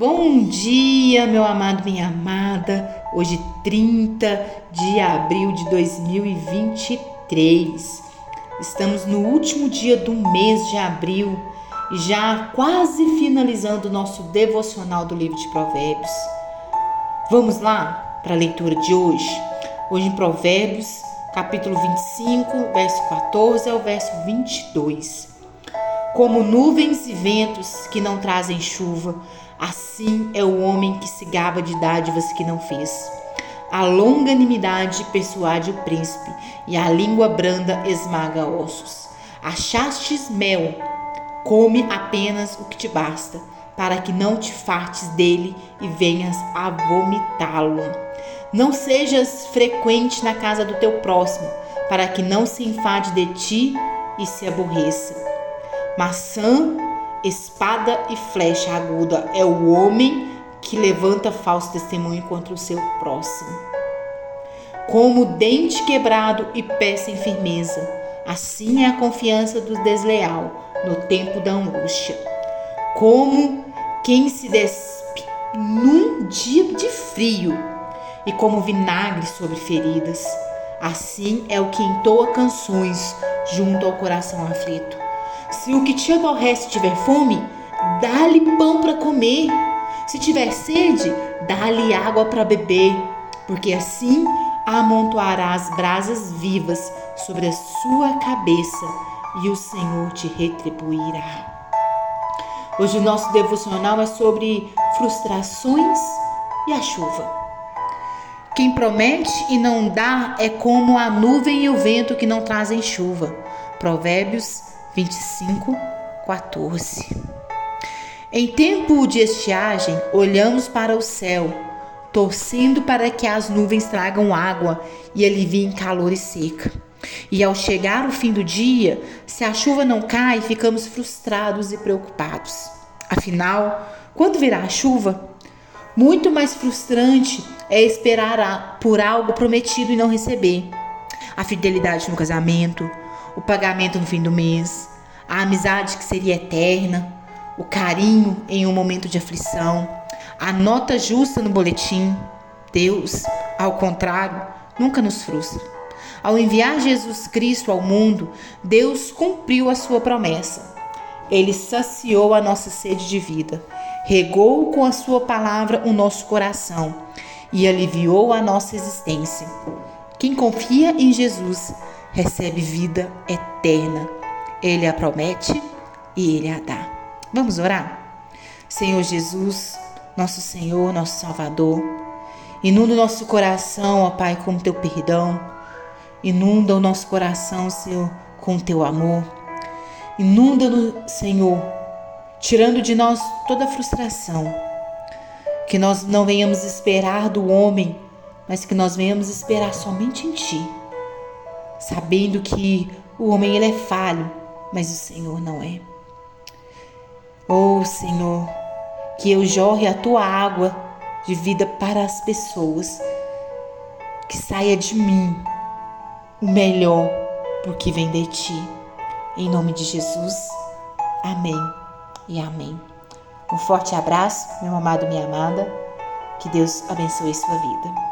Bom dia, meu amado, minha amada. Hoje, 30 de abril de 2023. Estamos no último dia do mês de abril e já quase finalizando o nosso devocional do livro de Provérbios. Vamos lá para a leitura de hoje. Hoje em Provérbios, capítulo 25, verso 14 ao verso 22. Como nuvens e ventos que não trazem chuva, Assim é o homem que se gaba de dádivas que não fez. A longanimidade persuade o príncipe, e a língua branda esmaga ossos. Achastes mel, come apenas o que te basta, para que não te fartes dele e venhas a vomitá-lo. Não sejas frequente na casa do teu próximo, para que não se enfade de ti e se aborreça. Maçã Espada e flecha aguda é o homem que levanta falso testemunho contra o seu próximo. Como dente quebrado e pé sem firmeza, assim é a confiança do desleal no tempo da angústia. Como quem se despe num dia de frio e como vinagre sobre feridas, assim é o que entoa canções junto ao coração aflito. Se o que te aborrece tiver fome, dá-lhe pão para comer. Se tiver sede, dá-lhe água para beber, porque assim amontoarás brasas vivas sobre a sua cabeça e o Senhor te retribuirá. Hoje o nosso devocional é sobre frustrações e a chuva. Quem promete e não dá é como a nuvem e o vento que não trazem chuva. Provérbios 25, 14. Em tempo de estiagem, olhamos para o céu, torcendo para que as nuvens tragam água e aliviem calor e seca. E ao chegar o fim do dia, se a chuva não cai, ficamos frustrados e preocupados. Afinal, quando virá a chuva? Muito mais frustrante é esperar por algo prometido e não receber. A fidelidade no casamento, o pagamento no fim do mês, a amizade que seria eterna, o carinho em um momento de aflição, a nota justa no boletim. Deus, ao contrário, nunca nos frustra. Ao enviar Jesus Cristo ao mundo, Deus cumpriu a sua promessa. Ele saciou a nossa sede de vida, regou com a sua palavra o nosso coração e aliviou a nossa existência. Quem confia em Jesus recebe vida eterna. Ele a promete e ele a dá. Vamos orar? Senhor Jesus, nosso Senhor, nosso Salvador, inunda o nosso coração, ó Pai, com o teu perdão. Inunda o nosso coração, Senhor, com o teu amor. Inunda-no, Senhor, tirando de nós toda a frustração. Que nós não venhamos esperar do homem, mas que nós venhamos esperar somente em Ti sabendo que o homem ele é falho, mas o Senhor não é. Oh, Senhor, que eu jorre a tua água de vida para as pessoas, que saia de mim o melhor, porque vem de ti. Em nome de Jesus. Amém e amém. Um forte abraço, meu amado, minha amada. Que Deus abençoe sua vida.